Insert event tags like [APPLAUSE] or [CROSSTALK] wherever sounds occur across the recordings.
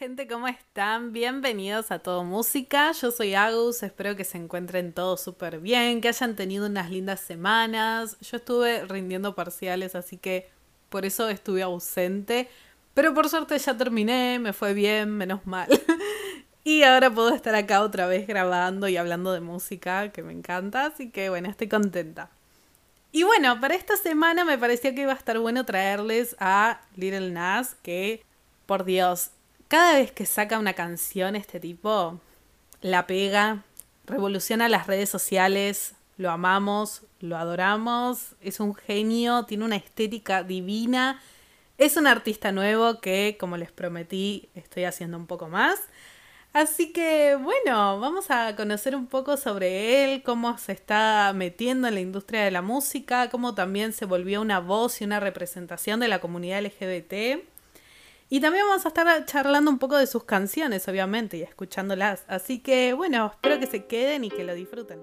gente, ¿cómo están? Bienvenidos a Todo Música. Yo soy Agus, espero que se encuentren todos súper bien, que hayan tenido unas lindas semanas. Yo estuve rindiendo parciales, así que por eso estuve ausente. Pero por suerte ya terminé, me fue bien, menos mal. [LAUGHS] y ahora puedo estar acá otra vez grabando y hablando de música, que me encanta, así que bueno, estoy contenta. Y bueno, para esta semana me pareció que iba a estar bueno traerles a Little Nas, que, por Dios, cada vez que saca una canción este tipo, la pega, revoluciona las redes sociales, lo amamos, lo adoramos, es un genio, tiene una estética divina, es un artista nuevo que, como les prometí, estoy haciendo un poco más. Así que bueno, vamos a conocer un poco sobre él, cómo se está metiendo en la industria de la música, cómo también se volvió una voz y una representación de la comunidad LGBT. Y también vamos a estar charlando un poco de sus canciones, obviamente, y escuchándolas. Así que bueno, espero que se queden y que lo disfruten.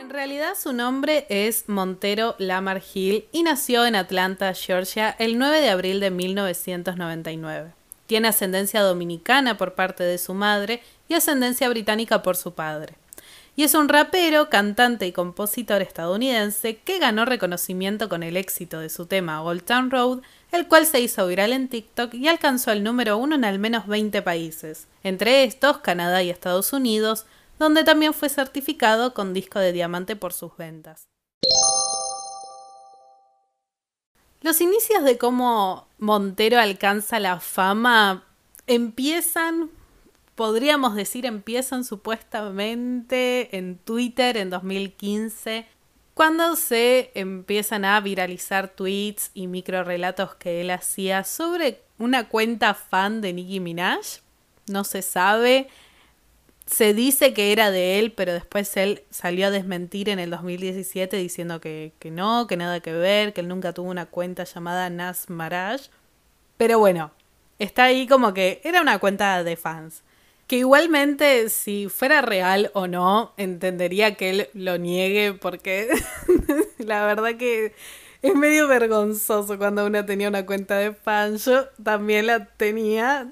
En realidad su nombre es Montero Lamar Hill y nació en Atlanta, Georgia, el 9 de abril de 1999. Tiene ascendencia dominicana por parte de su madre y ascendencia británica por su padre y es un rapero, cantante y compositor estadounidense que ganó reconocimiento con el éxito de su tema Old Town Road, el cual se hizo viral en TikTok y alcanzó el número uno en al menos 20 países, entre estos Canadá y Estados Unidos, donde también fue certificado con disco de diamante por sus ventas. Los inicios de cómo Montero alcanza la fama empiezan podríamos decir empiezan supuestamente en Twitter en 2015, cuando se empiezan a viralizar tweets y microrelatos que él hacía sobre una cuenta fan de Nicki Minaj. No se sabe. Se dice que era de él, pero después él salió a desmentir en el 2017 diciendo que, que no, que nada que ver, que él nunca tuvo una cuenta llamada Nas Maraj. Pero bueno, está ahí como que era una cuenta de fans. Que igualmente, si fuera real o no, entendería que él lo niegue porque [LAUGHS] la verdad que es medio vergonzoso cuando uno tenía una cuenta de fan. Yo también la tenía.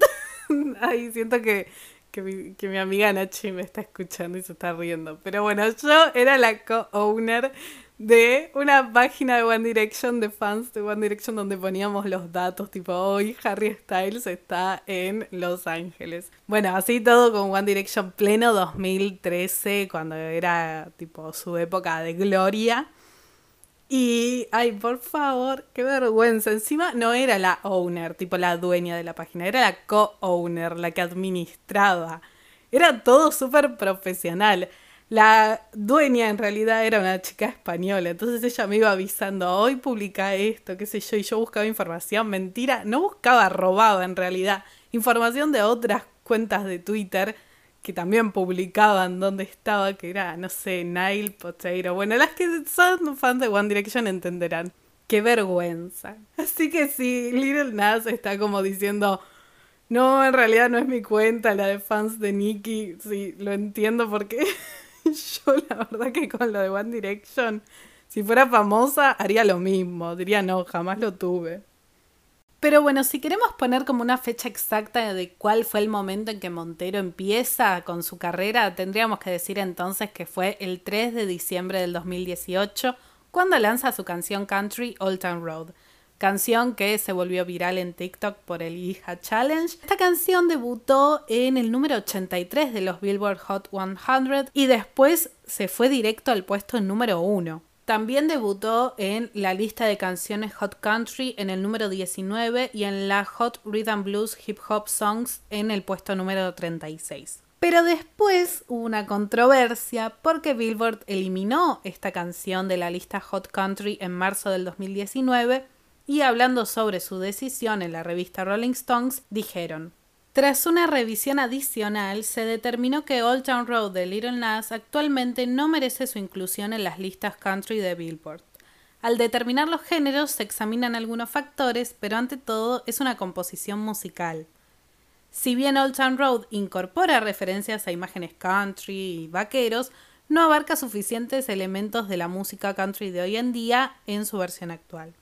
[LAUGHS] Ay, siento que, que, mi, que mi amiga Nachi me está escuchando y se está riendo. Pero bueno, yo era la co-owner de una página de One Direction, de fans de One Direction, donde poníamos los datos, tipo, hoy Harry Styles está en Los Ángeles. Bueno, así todo con One Direction pleno 2013, cuando era tipo su época de gloria. Y, ay, por favor, qué vergüenza. Encima no era la owner, tipo la dueña de la página, era la co-owner, la que administraba. Era todo súper profesional. La dueña en realidad era una chica española, entonces ella me iba avisando, hoy publica esto, qué sé yo, y yo buscaba información, mentira, no buscaba, robaba en realidad información de otras cuentas de Twitter que también publicaban dónde estaba, que era, no sé, Nile Potato. Bueno, las que son fans de One Direction entenderán. Qué vergüenza. Así que sí, Little Nas está como diciendo, no, en realidad no es mi cuenta, la de fans de Nicki. Sí, lo entiendo porque [LAUGHS] [LAUGHS] yo la verdad que con lo de One Direction, si fuera famosa, haría lo mismo. Diría, no, jamás lo tuve. Pero bueno, si queremos poner como una fecha exacta de cuál fue el momento en que Montero empieza con su carrera, tendríamos que decir entonces que fue el 3 de diciembre del 2018, cuando lanza su canción country Old Town Road canción que se volvió viral en TikTok por el Hija Challenge. Esta canción debutó en el número 83 de los Billboard Hot 100 y después se fue directo al puesto número 1. También debutó en la lista de canciones Hot Country en el número 19 y en la Hot Rhythm Blues Hip Hop Songs en el puesto número 36. Pero después hubo una controversia porque Billboard eliminó esta canción de la lista Hot Country en marzo del 2019 y hablando sobre su decisión en la revista Rolling Stones, dijeron tras una revisión adicional, se determinó que Old Town Road de Little Nas actualmente no merece su inclusión en las listas country de Billboard. Al determinar los géneros se examinan algunos factores, pero ante todo es una composición musical. Si bien Old Town Road incorpora referencias a imágenes country y vaqueros, no abarca suficientes elementos de la música country de hoy en día en su versión actual.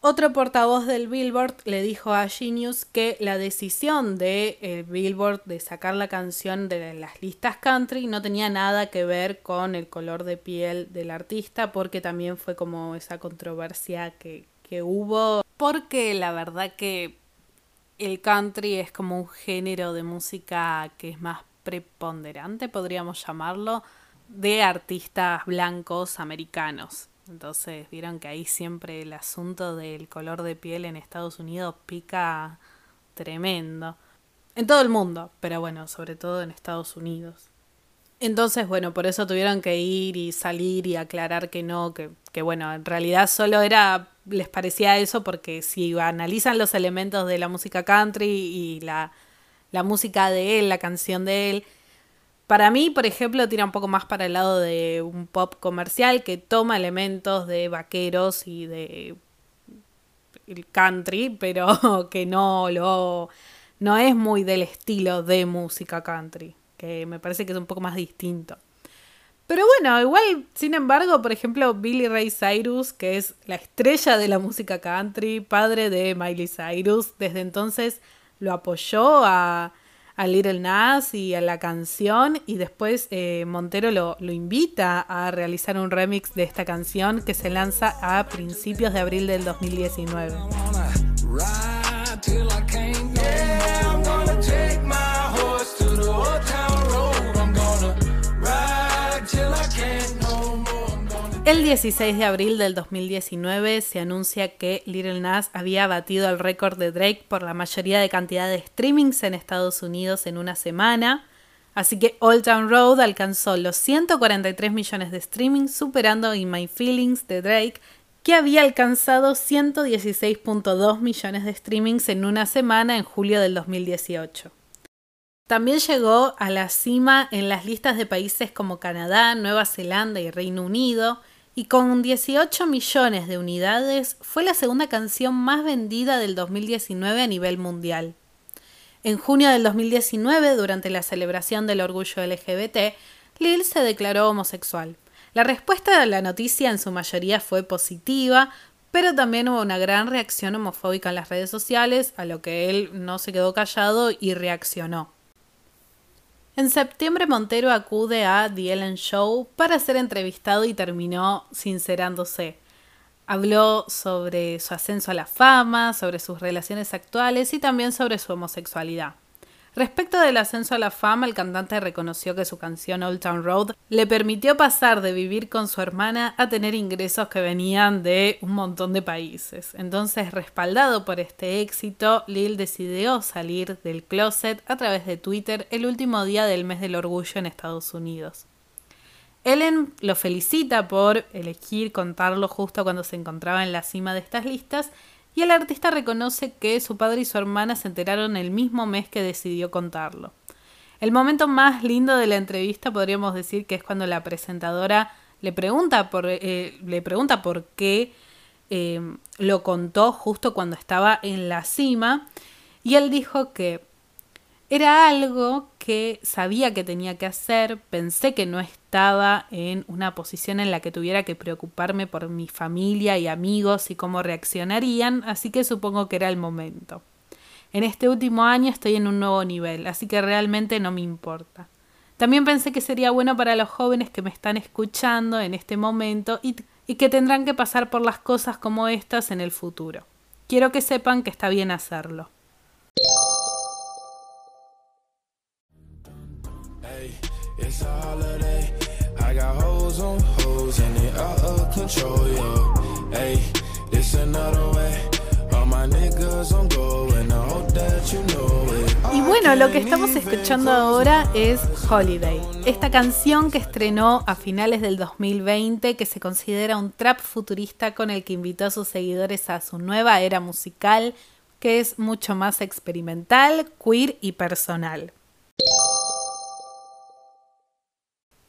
Otro portavoz del Billboard le dijo a Genius que la decisión de eh, Billboard de sacar la canción de las listas country no tenía nada que ver con el color de piel del artista, porque también fue como esa controversia que, que hubo. Porque la verdad que el country es como un género de música que es más preponderante, podríamos llamarlo, de artistas blancos americanos. Entonces vieron que ahí siempre el asunto del color de piel en Estados Unidos pica tremendo. En todo el mundo, pero bueno, sobre todo en Estados Unidos. Entonces, bueno, por eso tuvieron que ir y salir y aclarar que no, que, que bueno, en realidad solo era, les parecía eso porque si analizan los elementos de la música country y la, la música de él, la canción de él, para mí, por ejemplo, tira un poco más para el lado de un pop comercial que toma elementos de vaqueros y de country, pero [LAUGHS] que no lo no es muy del estilo de música country, que me parece que es un poco más distinto. Pero bueno, igual, sin embargo, por ejemplo, Billy Ray Cyrus, que es la estrella de la música country, padre de Miley Cyrus, desde entonces lo apoyó a a Little Nas y a la canción y después eh, Montero lo, lo invita a realizar un remix de esta canción que se lanza a principios de abril del 2019. El 16 de abril del 2019 se anuncia que Little Nas había batido el récord de Drake por la mayoría de cantidad de streamings en Estados Unidos en una semana. Así que Old Town Road alcanzó los 143 millones de streamings, superando In My Feelings de Drake, que había alcanzado 116.2 millones de streamings en una semana en julio del 2018. También llegó a la cima en las listas de países como Canadá, Nueva Zelanda y Reino Unido, y con 18 millones de unidades fue la segunda canción más vendida del 2019 a nivel mundial. En junio del 2019, durante la celebración del orgullo LGBT, Lil se declaró homosexual. La respuesta a la noticia en su mayoría fue positiva, pero también hubo una gran reacción homofóbica en las redes sociales, a lo que él no se quedó callado y reaccionó. En septiembre Montero acude a The Ellen Show para ser entrevistado y terminó sincerándose. Habló sobre su ascenso a la fama, sobre sus relaciones actuales y también sobre su homosexualidad. Respecto del ascenso a la fama, el cantante reconoció que su canción Old Town Road le permitió pasar de vivir con su hermana a tener ingresos que venían de un montón de países. Entonces, respaldado por este éxito, Lil decidió salir del closet a través de Twitter el último día del mes del orgullo en Estados Unidos. Ellen lo felicita por elegir contarlo justo cuando se encontraba en la cima de estas listas y el artista reconoce que su padre y su hermana se enteraron el mismo mes que decidió contarlo. El momento más lindo de la entrevista podríamos decir que es cuando la presentadora le pregunta por, eh, le pregunta por qué eh, lo contó justo cuando estaba en la cima y él dijo que era algo que sabía que tenía que hacer, pensé que no estaba en una posición en la que tuviera que preocuparme por mi familia y amigos y cómo reaccionarían, así que supongo que era el momento. En este último año estoy en un nuevo nivel, así que realmente no me importa. También pensé que sería bueno para los jóvenes que me están escuchando en este momento y, que tendrán que pasar por las cosas como estas en el futuro. Quiero que sepan que está bien hacerlo. Y bueno, lo que estamos escuchando ahora es Holiday, esta canción que estrenó a finales del 2020 que se considera un trap futurista con el que invitó a sus seguidores a su nueva era musical que es mucho más experimental, queer y personal.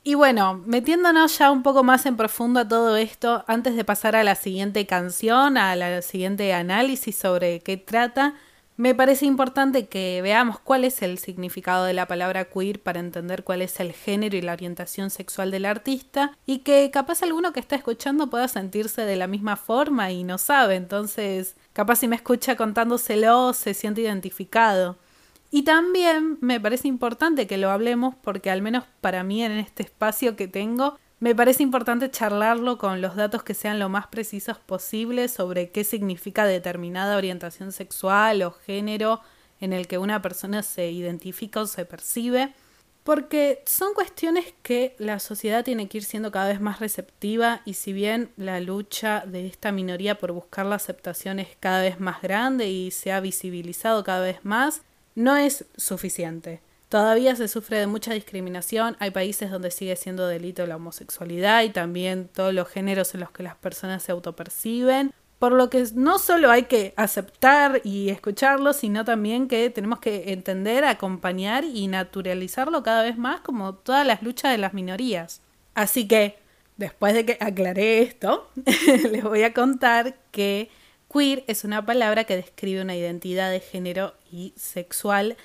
Y bueno, metiéndonos ya un poco más en profundo a todo esto, antes de pasar a la siguiente canción, a la siguiente análisis sobre qué trata, Me parece importante que veamos cuál es el significado de la palabra queer para entender cuál es el género y la orientación sexual del artista y que capaz alguno que está escuchando pueda sentirse de la misma forma y no sabe, entonces capaz si me escucha contándoselo se siente identificado. Y también me parece importante que lo hablemos porque al menos para mí en este espacio que tengo me parece importante charlarlo con los datos que sean lo más precisos posible sobre qué significa determinada orientación sexual o género en el que una persona se identifica o se percibe, porque son cuestiones que la sociedad tiene que ir siendo cada vez más receptiva y si bien la lucha de esta minoría por buscar la aceptación es cada vez más grande y se ha visibilizado cada vez más, no es suficiente. Todavía se sufre de mucha discriminación, hay países donde sigue siendo delito la homosexualidad y también todos los géneros en los que las personas se autoperciben, por lo que no solo hay que aceptar y escucharlo, sino también que tenemos que entender, acompañar y naturalizarlo cada vez más como todas las luchas de las minorías. Así que, después de que aclaré esto, [LAUGHS] les voy a contar que queer es una palabra que describe una identidad de género y sexual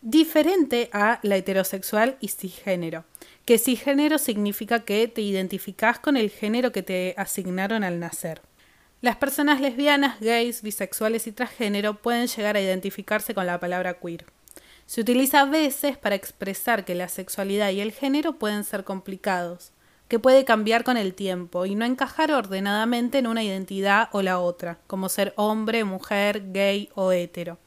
diferente a la heterosexual y cisgénero. Que cisgénero significa que te identificas con el género que te asignaron al nacer. Las personas lesbianas, gays, bisexuales y transgénero pueden llegar a identificarse con la palabra queer. Se utiliza a veces para expresar que la sexualidad y el género pueden ser complicados, que puede cambiar con el tiempo y no encajar ordenadamente en una identidad o la otra, como ser hombre, mujer, gay o hetero.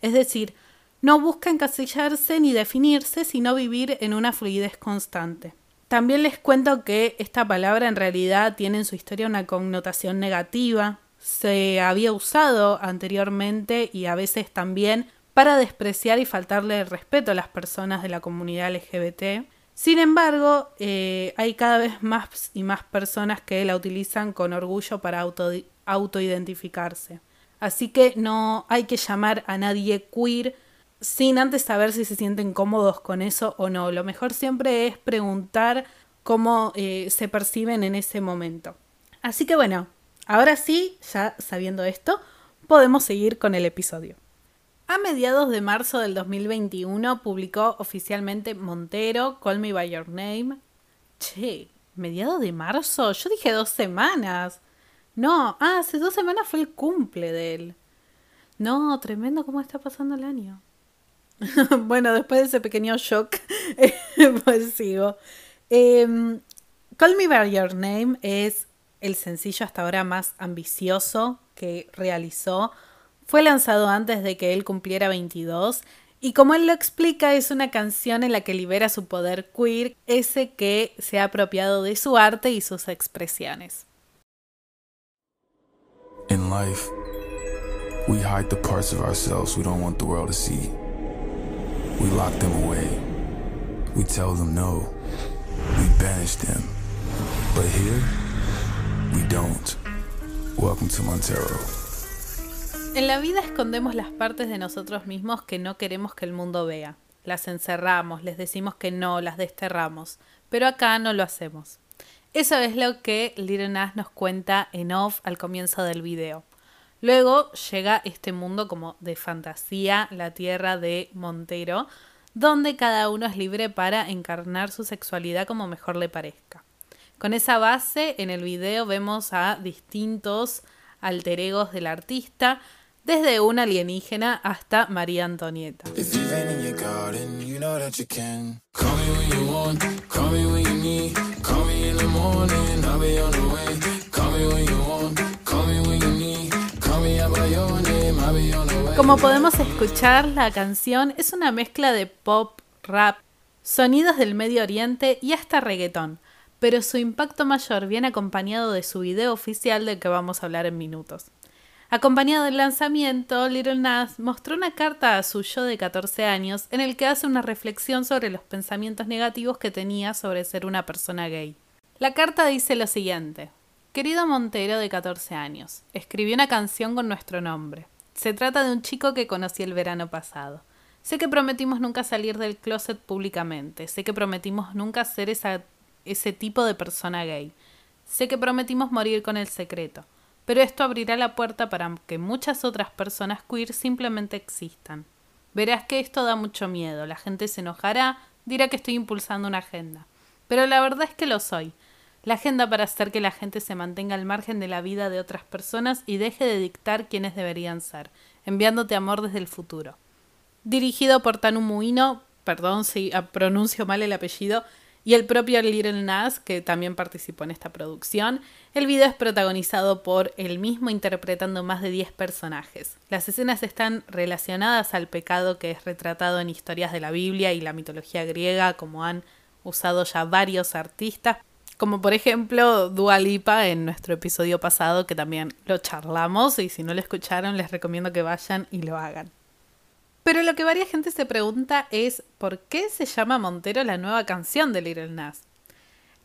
Es decir, no busca encasillarse ni definirse, sino vivir en una fluidez constante. También les cuento que esta palabra en realidad tiene en su historia una connotación negativa. Se había usado anteriormente y a veces también para despreciar y faltarle el respeto a las personas de la comunidad LGBT. Sin embargo, eh, hay cada vez más y más personas que la utilizan con orgullo para auto, autoidentificarse. Así que no hay que llamar a nadie queer sin antes saber si se sienten cómodos con eso o no. Lo mejor siempre es preguntar cómo eh, se perciben en ese momento. Así que bueno, ahora sí, ya sabiendo esto, podemos seguir con el episodio. A mediados de marzo del 2021 publicó oficialmente Montero, Call Me By Your Name. Che, mediados de marzo, yo dije dos semanas. No, ah, hace dos semanas fue el cumple de él. No, tremendo cómo está pasando el año. [LAUGHS] bueno, después de ese pequeño shock, [LAUGHS] pues sigo. Em, Call Me By Your Name es el sencillo hasta ahora más ambicioso que realizó. Fue lanzado antes de que él cumpliera 22 y como él lo explica es una canción en la que libera su poder queer, ese que se ha apropiado de su arte y sus expresiones. In life, we hide the parts of ourselves we don't want the world to see. We lock them away. We tell them no. We banish them. But here, we don't. Welcome to Montero. En la vida escondemos las partes de nosotros mismos que no queremos que el mundo vea. Las encerramos, les decimos que no, las desterramos. Pero acá no lo hacemos. Eso es lo que Little Nas nos cuenta en off al comienzo del video. Luego llega este mundo como de fantasía, la tierra de Montero, donde cada uno es libre para encarnar su sexualidad como mejor le parezca. Con esa base, en el video vemos a distintos alter egos del artista, desde una alienígena hasta María Antonieta. Como podemos escuchar, la canción es una mezcla de pop, rap, sonidos del Medio Oriente y hasta reggaetón, pero su impacto mayor viene acompañado de su video oficial del que vamos a hablar en minutos. Acompañado del lanzamiento, Little Nas mostró una carta a su yo de 14 años en el que hace una reflexión sobre los pensamientos negativos que tenía sobre ser una persona gay. La carta dice lo siguiente. Querido Montero de 14 años, escribí una canción con nuestro nombre. Se trata de un chico que conocí el verano pasado. Sé que prometimos nunca salir del closet públicamente. Sé que prometimos nunca ser ese tipo de persona gay. Sé que prometimos morir con el secreto. Pero esto abrirá la puerta para que muchas otras personas queer simplemente existan. Verás que esto da mucho miedo, la gente se enojará, dirá que estoy impulsando una agenda. Pero la verdad es que lo soy. La agenda para hacer que la gente se mantenga al margen de la vida de otras personas y deje de dictar quiénes deberían ser, enviándote amor desde el futuro. Dirigido por Tanu Muino, perdón si pronuncio mal el apellido, y el propio Little Nas, que también participó en esta producción. El video es protagonizado por él mismo interpretando más de 10 personajes. Las escenas están relacionadas al pecado que es retratado en historias de la Biblia y la mitología griega, como han usado ya varios artistas, como por ejemplo Dua Lipa en nuestro episodio pasado, que también lo charlamos, y si no lo escucharon les recomiendo que vayan y lo hagan. Pero lo que varias gente se pregunta es ¿por qué se llama Montero la nueva canción de Little Nas?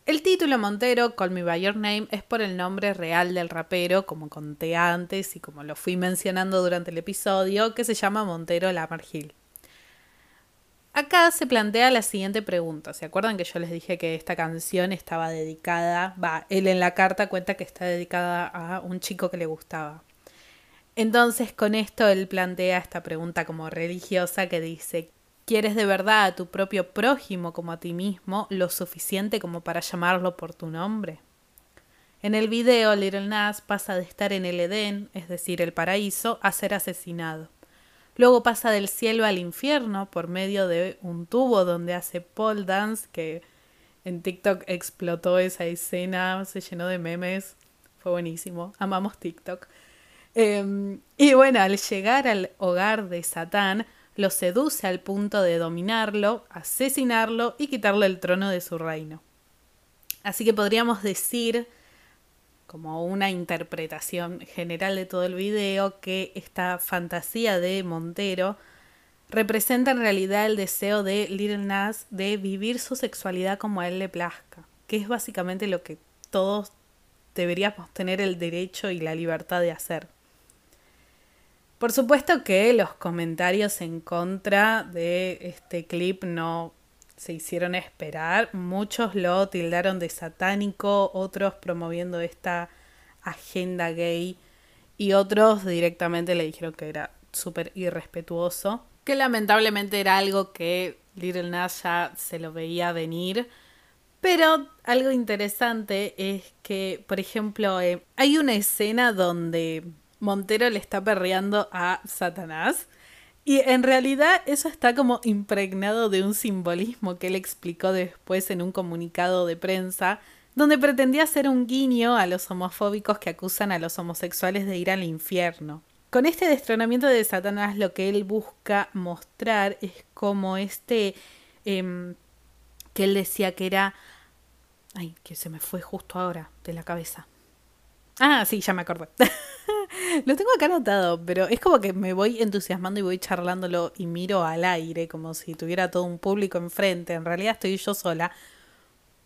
El título Montero, Call Me By Your Name, es por el nombre real del rapero, como conté antes y como lo fui mencionando durante el episodio, que se llama Montero Lamar Hill. Acá se plantea la siguiente pregunta. ¿Se acuerdan que yo les dije que esta canción estaba dedicada? Va, él en la carta cuenta que está dedicada a un chico que le gustaba. Entonces con esto él plantea esta pregunta como religiosa que dice, ¿quieres de verdad a tu propio prójimo como a ti mismo lo suficiente como para llamarlo por tu nombre? En el video, Little Nas pasa de estar en el Edén, es decir, el paraíso, a ser asesinado. Luego pasa del cielo al infierno por medio de un tubo donde hace pole dance, que en TikTok explotó esa escena, se llenó de memes, fue buenísimo, amamos TikTok. Em, y bueno, al llegar al hogar de Satán, lo seduce al punto de dominarlo, asesinarlo y quitarle el trono de su reino. Así que podríamos decir, como una interpretación general de todo el video, que esta fantasía de Montero representa en realidad el deseo de Little Nas de vivir su sexualidad como a él le plazca, que es básicamente lo que todos deberíamos tener el derecho y la libertad de hacer. Por supuesto que los comentarios en contra de este clip no se hicieron esperar. Muchos lo tildaron de satánico, otros promoviendo esta agenda gay y otros directamente le dijeron que era súper irrespetuoso. Que lamentablemente era algo que Little Nas ya se lo veía venir. Pero algo interesante es que, por ejemplo, eh, hay una escena donde Montero le está perreando a Satanás. Y en realidad eso está como impregnado de un simbolismo que él explicó después en un comunicado de prensa, donde pretendía hacer un guiño a los homofóbicos que acusan a los homosexuales de ir al infierno. Con este destronamiento de Satanás lo que él busca mostrar es como este em, que él decía que era... Ay, que se me fue justo ahora de la cabeza. Ah, sí, ya me acordé. [LAUGHS] [LAUGHS] Lo tengo acá anotado, pero es como que me voy entusiasmando y voy charlándolo y miro al aire como si tuviera todo un público enfrente. En realidad estoy yo sola.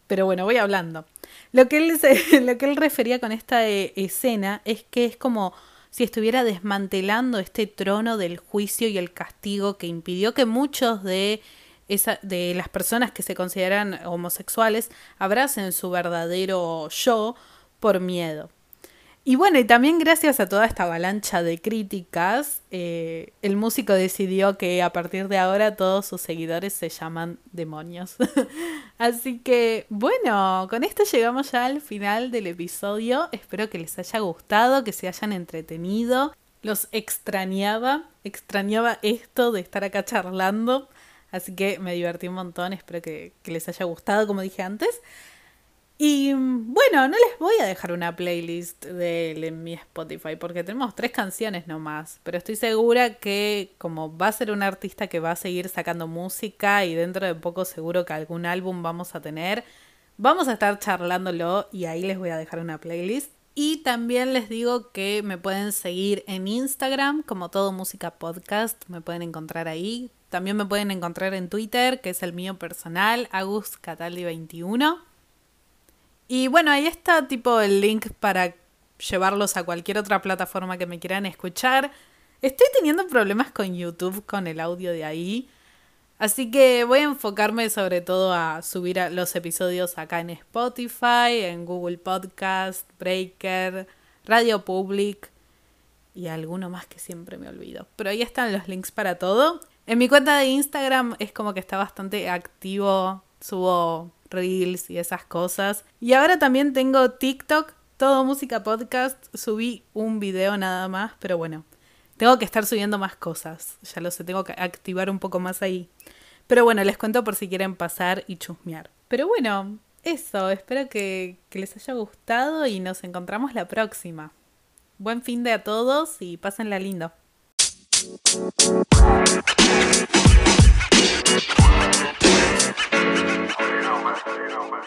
Pero bueno, voy hablando. Lo que él, [LAUGHS] lo que él refería con esta eh, escena es que es como si estuviera desmantelando este trono del juicio y el castigo que impidió que muchos de, esa, de las personas que se consideran homosexuales abracen su verdadero yo por miedo. Y bueno, y también gracias a toda esta avalancha de críticas, eh, el músico decidió que a partir de ahora todos sus seguidores se llaman demonios. [LAUGHS] Así que bueno, con esto llegamos ya al final del episodio. Espero que les haya gustado, que se hayan entretenido. Los extrañaba, extrañaba esto de estar acá charlando. Así que me divertí un montón, espero que, que les haya gustado, como dije antes. Y bueno, no les voy a dejar una playlist de en mi Spotify porque tenemos tres canciones nomás, pero estoy segura que como va a ser un artista que va a seguir sacando música y dentro de poco seguro que algún álbum vamos a tener, vamos a estar charlándolo y ahí les voy a dejar una playlist. Y también les digo que me pueden seguir en Instagram como todo música podcast, me pueden encontrar ahí. También me pueden encontrar en Twitter, que es el mío personal, AgusCataldi21. Y bueno, ahí está tipo el link para llevarlos a cualquier otra plataforma que me quieran escuchar. Estoy teniendo problemas con YouTube, con el audio de ahí. Así que voy a enfocarme sobre todo a subir los episodios acá en Spotify, en Google Podcast, Breaker, Radio Public y alguno más que siempre me olvido. Pero ahí están los links para todo. En mi cuenta de Instagram es como que está bastante activo, subo reels y esas cosas. Y ahora también tengo TikTok, todo música podcast, subí un video nada más, pero bueno, tengo que estar subiendo más cosas, ya lo sé, tengo que activar un poco más ahí. Pero bueno, les cuento por si quieren pasar y chusmear. Pero bueno, eso, espero que, les haya gustado y nos encontramos la próxima. Buen fin de a todos y pásenla lindo. Caramba.